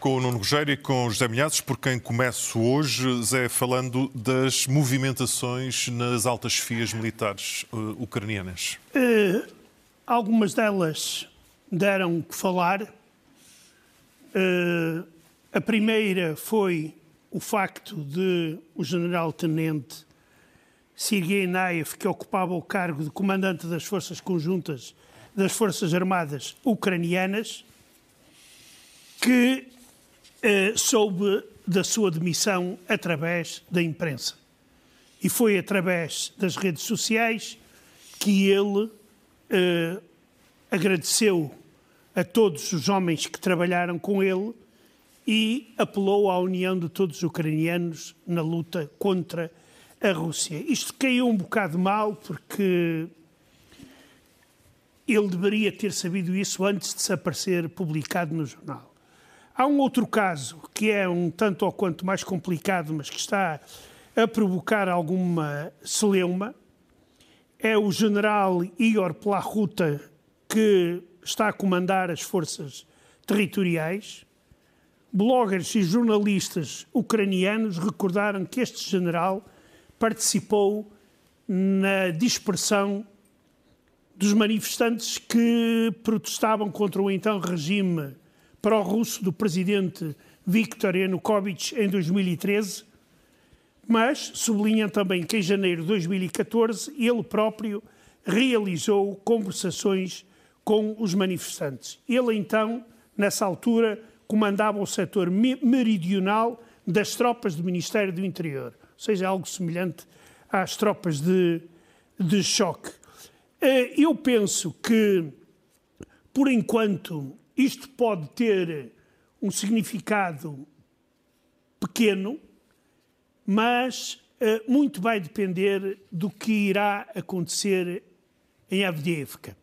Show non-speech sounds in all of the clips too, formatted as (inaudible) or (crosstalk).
Com o Nuno Rogério e com José Milhazes, por quem começo hoje, Zé, falando das movimentações nas altas fias militares uh, ucranianas. Uh, algumas delas deram que falar. Uh, a primeira foi o facto de o general-tenente Sergei Naev, que ocupava o cargo de comandante das forças conjuntas das Forças Armadas Ucranianas, que soube da sua demissão através da imprensa. E foi através das redes sociais que ele eh, agradeceu a todos os homens que trabalharam com ele e apelou à união de todos os ucranianos na luta contra a Rússia. Isto caiu um bocado mal porque ele deveria ter sabido isso antes de se aparecer publicado no jornal. Há um outro caso que é um tanto ou quanto mais complicado, mas que está a provocar alguma celeuma. É o general Igor Plahuta, que está a comandar as forças territoriais. Bloggers e jornalistas ucranianos recordaram que este general participou na dispersão dos manifestantes que protestavam contra o então regime pró-russo do presidente Viktor Yanukovych em 2013, mas sublinham também que em janeiro de 2014 ele próprio realizou conversações com os manifestantes. Ele então, nessa altura, comandava o setor meridional das tropas do Ministério do Interior, ou seja, algo semelhante às tropas de, de choque. Eh, eu penso que, por enquanto, isto pode ter um significado pequeno, mas uh, muito vai depender do que irá acontecer em Avdiivka.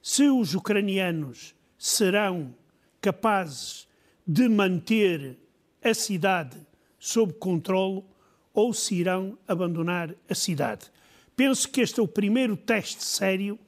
Se os ucranianos serão capazes de manter a cidade sob controle ou se irão abandonar a cidade. Penso que este é o primeiro teste sério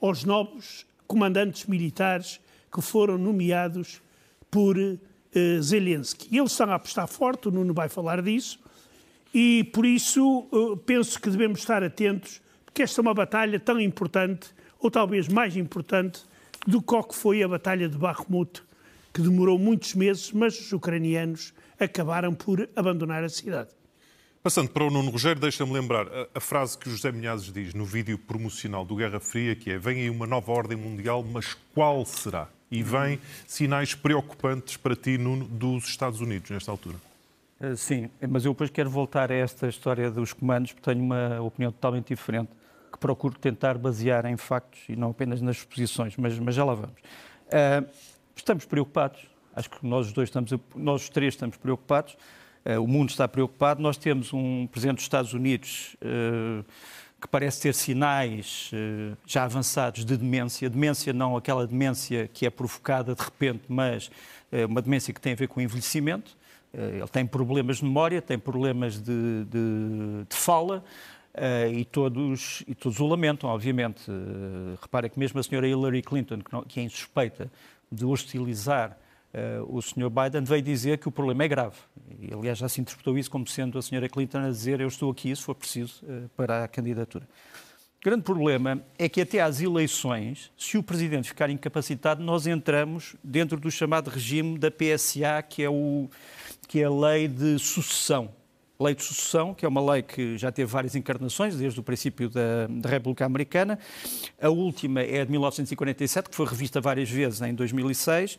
aos novos comandantes militares que foram nomeados por uh, Zelensky. Eles estão a apostar forte, o Nuno vai falar disso, e por isso uh, penso que devemos estar atentos, porque esta é uma batalha tão importante, ou talvez mais importante, do que foi a Batalha de Bakhmut, que demorou muitos meses, mas os ucranianos acabaram por abandonar a cidade. Passando para o Nuno Rogério, deixa-me lembrar a, a, frase que o José Minhazes diz no vídeo promocional do Guerra Fria, que é vem aí uma nova ordem mundial, mas qual será? E vem sinais preocupantes para ti, Nuno, dos Estados Unidos, nesta altura. Eh, sim, mas eu depois quero voltar a esta história dos comandos, porque tenho uma opinião totalmente diferente, que procuro tentar basear em factos e não apenas nas exposições, mas, mas já lá vamos. Uh, estamos preocupados, acho que nós os dois estamos, nós os três estamos preocupados. Eh, o mundo está preocupado. Nós temos um presidente dos Estados Unidos eh, que parece ter sinais eh, já avançados de demência. Demência não aquela demência que é provocada de repente, mas uma demência que tem a ver com envelhecimento. Ele tem problemas de memória, tem problemas de, de, de fala. E, todos, e todos o lamentam, obviamente. Repara que mesmo a senhora Hillary Clinton, que, não, que é insuspeita de hostilizar Uh, o Sr. Biden veio dizer que o problema é grave. E, aliás, já se interpretou isso como sendo a Sra. Clinton a dizer eu estou aqui se for preciso uh, para a candidatura. O grande problema é que até às eleições, se o Presidente ficar incapacitado, nós entramos dentro do chamado regime da PSA, que é, o, que é a lei de sucessão. Lei de sucessão, que é uma lei que já teve várias encarnações, desde o princípio da, da República Americana. A última é de 1947, que foi revista várias vezes em 2006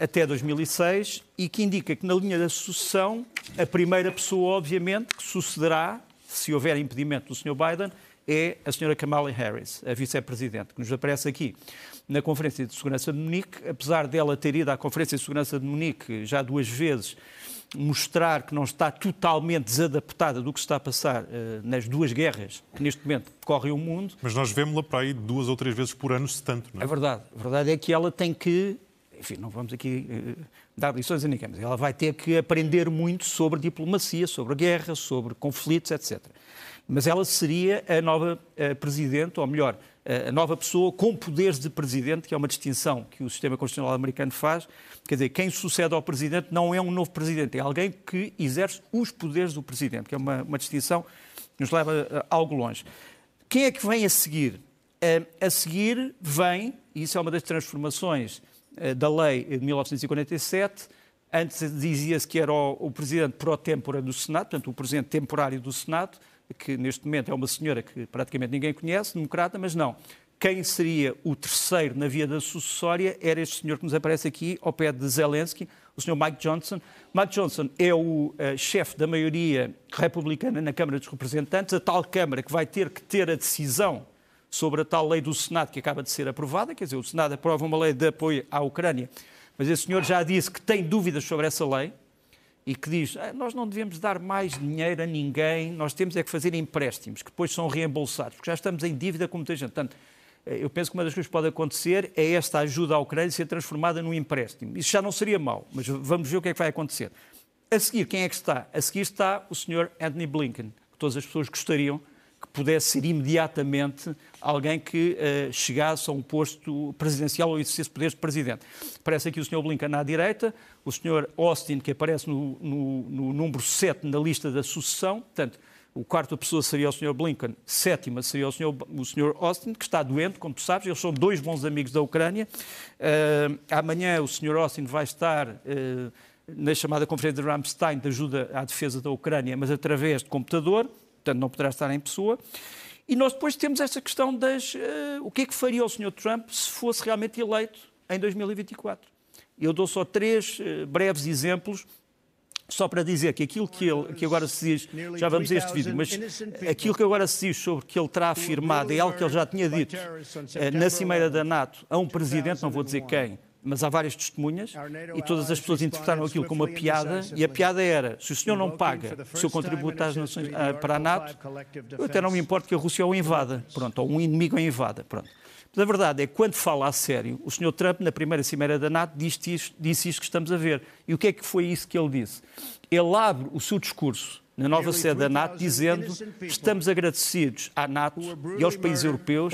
até 2006 e que indica que na linha da sucessão a primeira pessoa, obviamente, que sucederá, se houver impedimento do Sr. Biden, é a Sra. Kamala Harris, a vice-presidente, que nos aparece aqui na Conferência de Segurança de Munique, apesar dela ter ido à Conferência de Segurança de Munique já duas vezes mostrar que não está totalmente desadaptada do que está a passar uh, nas duas guerras que neste momento decorrem o mundo. Mas nós vemos-la para aí duas ou três vezes por ano, se tanto, não é? É verdade. A verdade é que ela tem que enfim, não vamos aqui uh, dar lições a ninguém, mas ela vai ter que aprender muito sobre diplomacia, sobre guerra, sobre conflitos, etc. Mas ela seria a nova uh, presidente, ou melhor, uh, a nova pessoa com poderes de presidente, que é uma distinção que o sistema constitucional americano faz. Quer dizer, quem sucede ao presidente não é um novo presidente, é alguém que exerce os poderes do presidente, que é uma, uma distinção que nos leva algo longe. Quem é que vem a seguir? a seguir vem, e isso é uma das transformações da lei de 1947, Antes dizia-se que era o, o presidente pro tempore do Senado, portanto, o presidente temporário do Senado, que neste momento é uma senhora que praticamente ninguém conhece, democrata, mas não. Quem seria o terceiro na via da sucessória era este senhor que nos aparece aqui, ao pé de Zelensky, o senhor Mike Johnson. Mike Johnson é o uh, chefe da maioria republicana na Câmara dos Representantes, a tal Câmara que vai ter que ter a decisão sobre a tal lei do Senado que acaba de ser aprovada, quer dizer, o Senado aprova uma lei de apoio à Ucrânia mas esse senhor já disse que tem dúvidas sobre essa lei e que diz ah, nós não devemos dar mais dinheiro a ninguém, nós temos é que fazer empréstimos que depois são reembolsados, porque já estamos em dívida com muita gente. Portanto, eh, eu penso que uma das coisas que pode acontecer é esta ajuda à Ucrânia ser transformada num empréstimo. Isso já não seria mau, mas vamos ver o que é que vai acontecer. A seguir, quem é que está? A seguir está o senhor Anthony Blinken, que todas as pessoas gostariam que pudesse ser imediatamente alguém que uh, chegasse a um posto presidencial ou exercesse poderes de presidente. Aparece aqui o Sr. Blinken à direita, o Sr. Austin, que aparece no, no, no número 7 na lista da sucessão, portanto, o quarto pessoa seria o Sr. Blinken, sétima seria o Sr. o Sr. Austin, que está doente, como tu sabes, eles são dois bons amigos da Ucrânia. Uh, amanhã o Sr. Austin vai estar uh, na chamada Conferência de Ramstein de ajuda à defesa da Ucrânia, mas através de computador portanto não poderá estar em pessoa. E nós depois temos esta questão das. Uh, o que é que faria o Sr. Trump se fosse realmente eleito em 2024? Eu dou só três uh, breves exemplos, só para dizer que aquilo que, ele, que agora se diz, já vamos a este vídeo, mas aquilo que agora se diz sobre que ele terá afirmado é algo que ele já tinha dito uh, na Cimeira da NATO a um presidente, não vou dizer quem, mas há várias testemunhas e todas as pessoas interpretaram aquilo como uma piada e a piada era, se o senhor não paga o seu contributo às nações, ah, para a NATO, eu até não me importo que a Rússia o invada, pronto, ou um inimigo o invada, pronto. Mas a verdade é que, quando fala a sério, o senhor Trump, na primeira cimeira da NATO, disse isto, disse isto que estamos a ver. E o que é que foi isso que ele disse? Ele abre o seu discurso na nova sede da NATO, dizendo estamos agradecidos à NATO e aos países europeus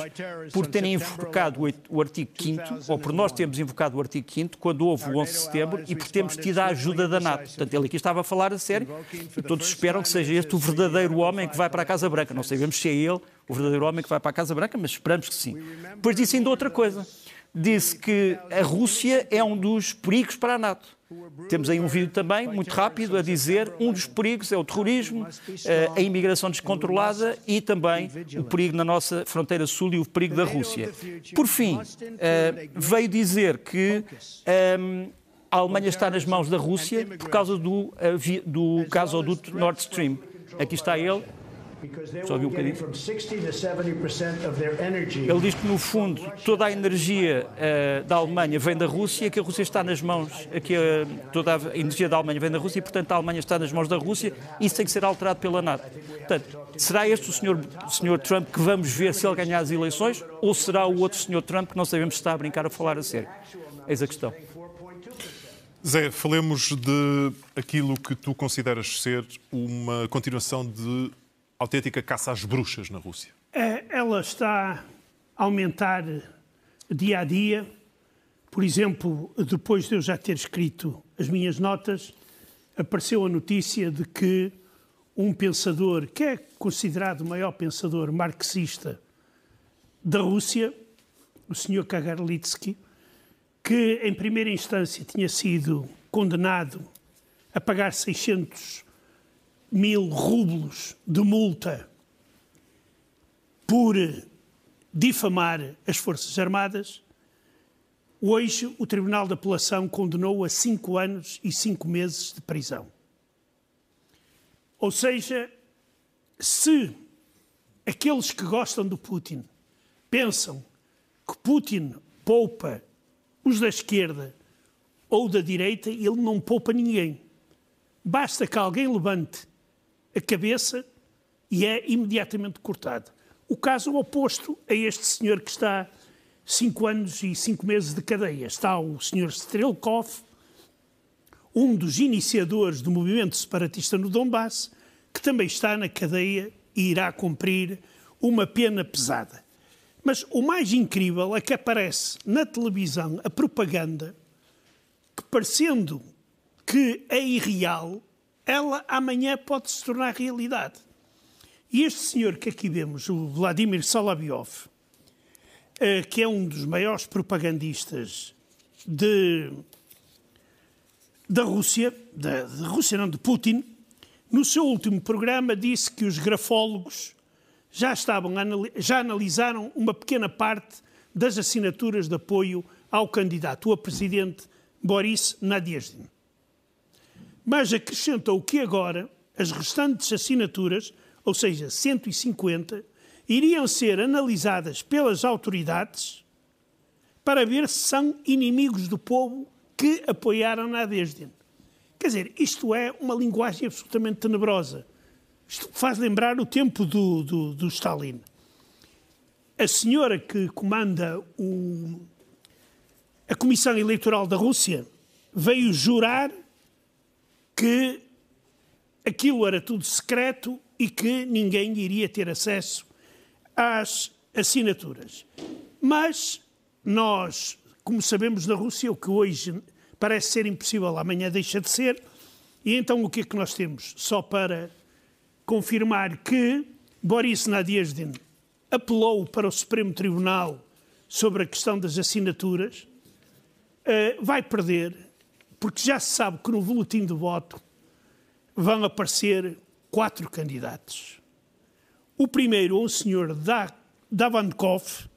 por terem invocado o artigo 5 ou por nós termos invocado o artigo 5 quando houve o 11 de setembro e por termos tido a ajuda da NATO. Portanto, ele aqui estava a falar a sério e todos esperam que seja este o verdadeiro homem que vai para a Casa Branca. Não sabemos se é ele o verdadeiro homem que vai para a Casa Branca, mas esperamos que sim. Depois disse ainda outra coisa. Disse que a Rússia é um dos perigos para a NATO. Temos aí um vídeo também, muito rápido, a dizer um dos perigos é o terrorismo, eh, a imigração descontrolada e também o perigo na nossa fronteira sul e o perigo da Rússia. Por fim, eh, veio dizer que ehm, a Alemanha está nas mãos da Rússia por causa do, eh, do gasoduto Nord Stream. Aqui está ele, só viu um bocadinho. Ele diz que, no fundo, toda a energia uh, da Alemanha vem da Rússia, que a Rússia está nas mãos, que uh, toda a energia da Alemanha vem da Rússia e, portanto, a Alemanha está nas mãos da Rússia e isso tem que ser alterado pela NATO. Portanto, será este o senhor, o senhor Trump que vamos ver se ele ganhar as eleições ou será o outro senhor Trump que não sabemos se está a brincar a falar a sério? Eis a questão. Zé, falemos de aquilo que tu consideras ser uma continuação de autêntica caça às bruxas na Rússia? É, ela está a aumentar dia a dia. Por exemplo, depois de eu já ter escrito as minhas notas, apareceu a notícia de que um pensador, que é considerado o maior pensador marxista da Rússia, o Sr. Kagarlitsky, que em primeira instância tinha sido condenado a pagar 600 mil rublos de multa por difamar as Forças Armadas, hoje o Tribunal de Apelação condenou a cinco anos e cinco meses de prisão. Ou seja, se aqueles que gostam do Putin pensam que Putin poupa os da esquerda ou da direita, ele não poupa ninguém. Basta que alguém levante a cabeça e é imediatamente cortado. O caso oposto a este senhor que está cinco anos e cinco meses de cadeia. Está o senhor Strelkov, um dos iniciadores do movimento separatista no Donbass, que também está na cadeia e irá cumprir uma pena pesada. Mas o mais incrível é que aparece na televisão a propaganda que, parecendo que é irreal, ela amanhã pode se tornar realidade. E este senhor que aqui vemos, o Vladimir Solovyov, eh, que é um dos maiores propagandistas de, da Rússia, da, de Rússia não, de Putin, no seu último programa disse que os grafólogos já, estavam, já analisaram uma pequena parte das assinaturas de apoio ao candidato a presidente Boris Nadezhdin. Mas acrescentou que agora as restantes assinaturas, ou seja, 150, iriam ser analisadas pelas autoridades para ver se são inimigos do povo que apoiaram Nadezhdin. Quer dizer, isto é uma linguagem absolutamente tenebrosa. Isto faz lembrar o tempo do, do, do Stalin. A senhora que comanda o, a Comissão Eleitoral da Rússia veio jurar que aquilo era tudo secreto e que ninguém iria ter acesso às assinaturas. Mas nós, como sabemos na Rússia, o que hoje parece ser impossível, amanhã deixa de ser, e então o que é que nós temos? Só para confirmar que Boris Nadezhdin apelou para o Supremo Tribunal sobre a questão das assinaturas, uh, vai perder, porque já se sabe que no boletim de voto vão aparecer quatro candidatos. O primeiro é o senhor Davankov,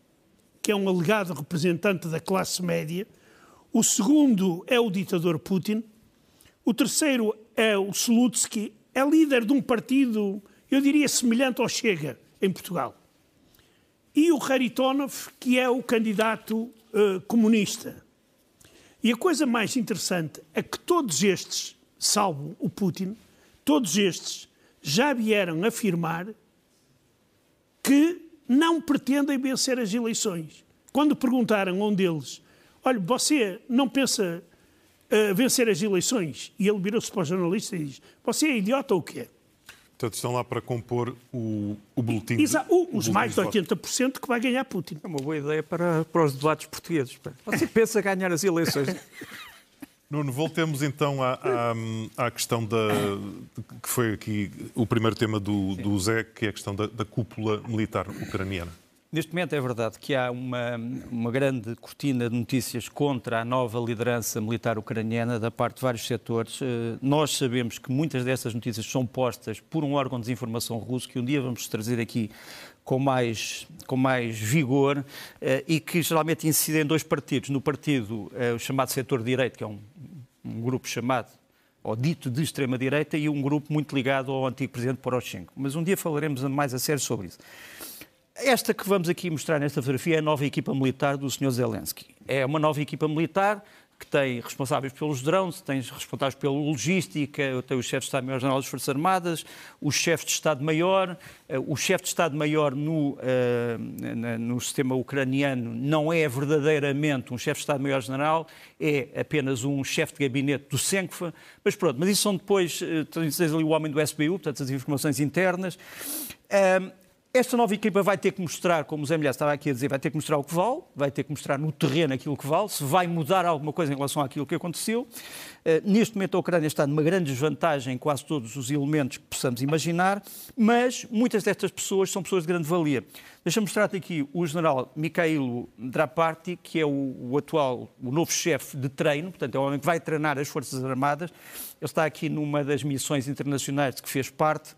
que é um alegado representante da classe média. O segundo é o ditador Putin. O terceiro é o Slutsky, é líder de um partido, eu diria, semelhante ao Chega, em Portugal. E o Haritonov, que é o candidato uh, comunista. E a coisa mais interessante é que todos estes, salvo o Putin, todos estes já vieram afirmar que não pretendem vencer as eleições. Quando perguntaram a um deles, olha, você não pensa uh, vencer as eleições? E ele virou-se para o jornalista e diz: Você é idiota ou o quê? Portanto, estão lá para compor o, o boletim. Exa o, os mais de 80% que vai ganhar Putin. É uma boa ideia para, para os debates portugueses. Você (laughs) pensa ganhar as eleições? Nuno, voltemos então à, à, à questão da. que foi aqui o primeiro tema do, do Zé, que é a questão da, da cúpula militar ucraniana. Neste momento é verdade que há uma, uma grande cortina de notícias contra a nova liderança militar ucraniana da parte de vários setores. Eh, nós sabemos que muitas dessas notícias são postas por um órgão de desinformação russo, que um dia vamos trazer aqui com mais, com mais vigor eh, e que geralmente incide em dois partidos. No partido, eh, o chamado setor direito, que é um, um grupo chamado ou dito de extrema-direita, e um grupo muito ligado ao antigo presidente Poroshenko. Mas um dia falaremos mais a sério sobre isso. Esta que vamos aqui mostrar nesta fotografia é a nova equipa militar do Sr. Zelensky. É uma nova equipa militar que tem responsáveis pelos drones, tem responsáveis pela logística, tem o chefe de Estado-Maior-General das Forças Armadas, o chefe de Estado-Maior, eh, o chefe de Estado-Maior no, uh, no sistema ucraniano não é verdadeiramente um chefe de Estado-Maior-General, é apenas um chefe de gabinete do Senkfa, mas pronto, mas isso são depois, uh, tens ali o homem do SBU, portanto as informações internas. Esta nova equipa vai ter que mostrar, como o Zé Milhar estava aqui a dizer, vai ter que mostrar o que vale, vai ter que mostrar no terreno aquilo que vale, se vai mudar alguma coisa em relação àquilo que aconteceu. Uh, neste momento a Ucrânia está numa grande desvantagem em quase todos os elementos que possamos imaginar, mas muitas destas pessoas são pessoas de grande valia. Deixa-me mostrar-te aqui o general Mikhailo Draparty, que é o, o atual, o novo chefe de treino, portanto é o homem que vai treinar as Forças Armadas. Ele está aqui numa das missões internacionais de que fez parte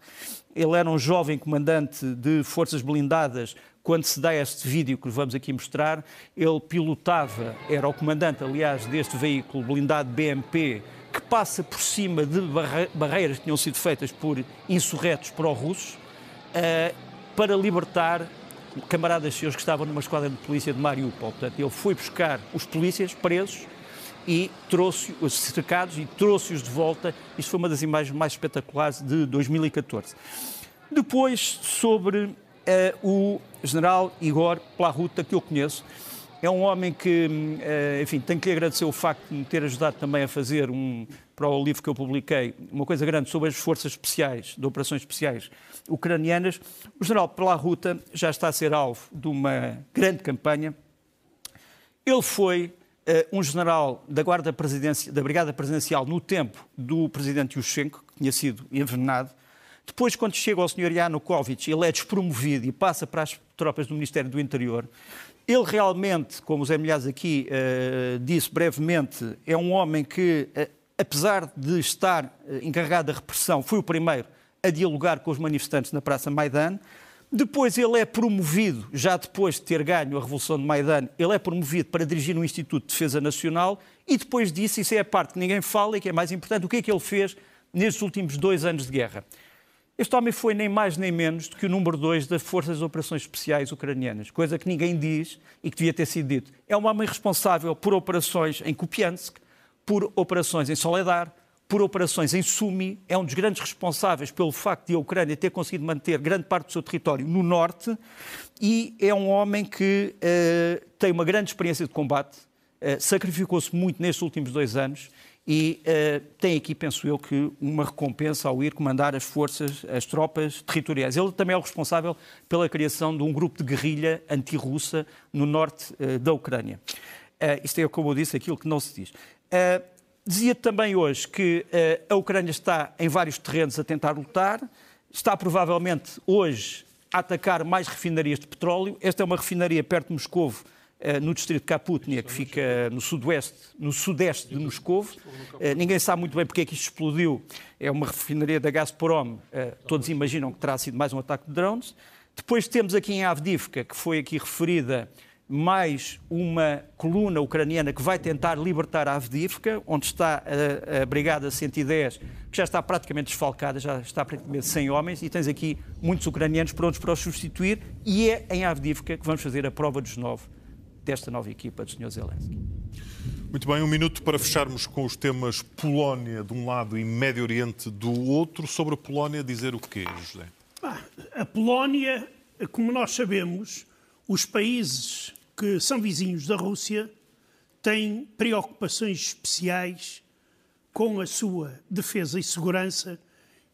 ele era um jovem comandante de forças blindadas quando se dá este vídeo que vamos aqui mostrar. Ele pilotava, era o comandante, aliás, deste veículo blindado BMP que passa por cima de barreiras que tinham sido feitas por insurretos pró-russos uh, para libertar camaradas seus que estavam numa esquadra de polícia de Mariupol. Portanto, ele foi buscar os polícias presos e trouxe-os cercados e trouxe-os de volta. Isto foi uma das imagens mais espetaculares de 2014. Depois, sobre uh, o general Igor Plahuta, que eu conheço, é um homem que, uh, enfim, tenho que lhe agradecer o facto de me ter ajudado também a fazer um, para o livro que eu publiquei, uma coisa grande sobre as forças especiais, de operações especiais ucranianas. O general Pelahuta já está a ser alvo de uma grande campanha. Ele foi uh, um general da Guarda Presidencial, da Brigada Presidencial no tempo do presidente Yushchenko, que tinha sido envenenado. Depois, quando chega ao Sr. Yanukovych, ele é despromovido e passa para as tropas do Ministério do Interior. Ele realmente, como o Zé Milhares aqui uh, disse brevemente, é um homem que, uh, apesar de estar uh, encarregado da repressão, foi o primeiro a dialogar com os manifestantes na Praça Maidan. Depois ele é promovido, já depois de ter ganho a Revolução de Maidan, ele é promovido para dirigir um Instituto de Defesa Nacional e depois disso, isso é a parte que ninguém fala e que é mais importante, o que é que ele fez nestes últimos dois anos de guerra. Este homem foi nem mais nem menos do que o número dois das Forças de Operações Especiais ucranianas, coisa que ninguém diz e que devia ter sido dito. É um homem responsável por operações em Kupiansk, por operações em Soledar, por operações em Sumi, é um dos grandes responsáveis pelo facto de a Ucrânia ter conseguido manter grande parte do seu território no norte e é um homem que uh, tem uma grande experiência de combate, uh, sacrificou-se muito nestes últimos dois anos e uh, tem aqui, penso eu, que uma recompensa ao ir comandar as forças, as tropas territoriais. Ele também é o responsável pela criação de um grupo de guerrilha anti-russa no norte da Ucrânia. Uh, isto é, como eu disse, aquilo que não se diz. Dizia também hoje que a Ucrânia está em vários terrenos a tentar lutar, está provavelmente hoje a atacar mais refinarias de petróleo. Esta é uma refinaria perto de Moscovo, eh, no distrito de Kaputnia, que fica no sudoeste, no sudeste de Moscou. Ninguém sabe muito bem porque é que isto explodiu. É uma refinaria da Gazprom. Todos imaginam que terá sido mais um ataque de drones. Depois temos aqui em Avdivka, que foi aqui referida, mais uma coluna ucraniana que vai tentar libertar a Avdivka, onde está a, a, Brigada 110, que já está praticamente desfalcada, já está praticamente sem homens, e tens aqui muitos ucranianos prontos para os substituir, e é em Avdivka que vamos fazer a prova dos nove desta nova equipa do Sr. Zelensky. Muito bem, um minuto para fecharmos com os temas Polónia de um lado e Médio Oriente do outro. Sobre a Polónia, dizer o quê, José? A Polónia, como nós sabemos, os países que são vizinhos da Rússia têm preocupações especiais com a sua defesa e segurança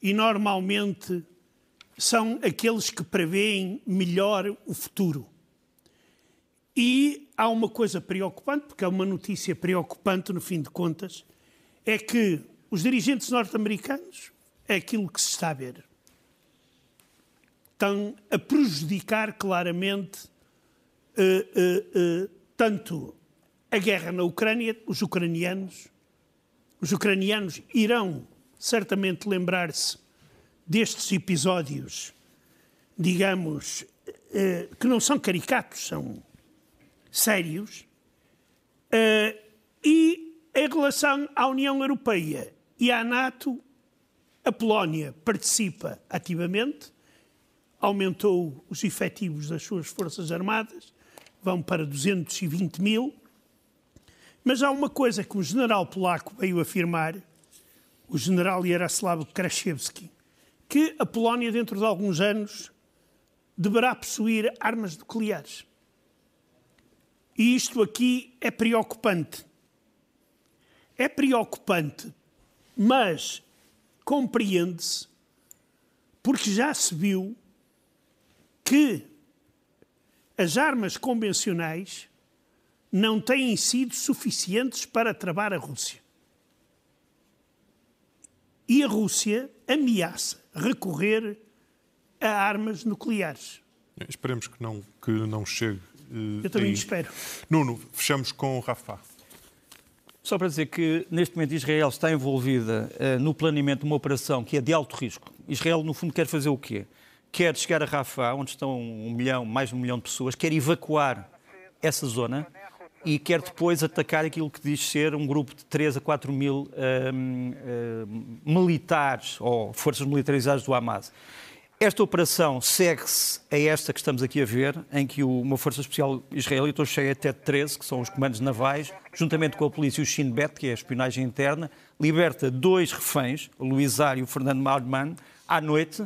e normalmente são aqueles que preveem melhor o futuro. E há uma coisa preocupante, porque é uma notícia preocupante no fim de contas, é que os dirigentes norte-americanos, é aquilo que se está a ver, estão a prejudicar claramente uh, uh, tanto a guerra na Ucrânia, os ucranianos, os ucranianos irão certamente lembrar-se destes episódios, digamos, que não são caricatos, são sérios. E em relação à União Europeia e à NATO, a Polónia participa ativamente, aumentou os efetivos das suas Forças Armadas, vão para 220 mil. Mas há uma coisa que o general polaco veio afirmar, o general Jaroslaw Kraszewski, que a Polónia, dentro de alguns anos, deverá possuir armas nucleares. E isto aqui é preocupante. É preocupante, mas compreende-se porque já se viu que as armas convencionais não têm sido suficientes para travar a Rússia. E a Rússia ameaça recorrer a armas nucleares. Esperemos que não, que não chegue eu também espero. Nuno, fechamos com o Rafa. Só para dizer que, neste momento, Israel está envolvida uh, no planeamento de uma operação que é de alto risco. Israel, no fundo, quer fazer o quê? Quer chegar a Rafah, onde estão um milhão, mais de um milhão de pessoas, quer evacuar essa zona e quer depois atacar aquilo que diz ser um grupo de 3 a 4 mil uh, uh, militares ou forças militarizadas do Hamas. Esta operação segue-se a esta que estamos aqui a ver, em que uma Força Especial Israelita, cheia até 13, que são os comandos navais, juntamente com a polícia e o Shin Bet, que é a espionagem interna, liberta dois reféns, o Luizar e o Fernando Maudman, à noite.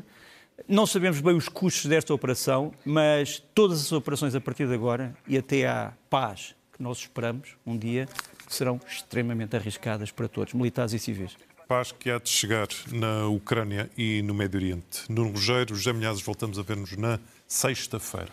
Não sabemos bem os custos desta operação, mas todas as operações a partir de agora e até à paz que nós esperamos um dia, serão extremamente arriscadas para todos, militares e civis. Paz que há de chegar na Ucrânia e no Médio Oriente. Nuno Rogério, José Milhazes, voltamos a ver-nos na sexta-feira.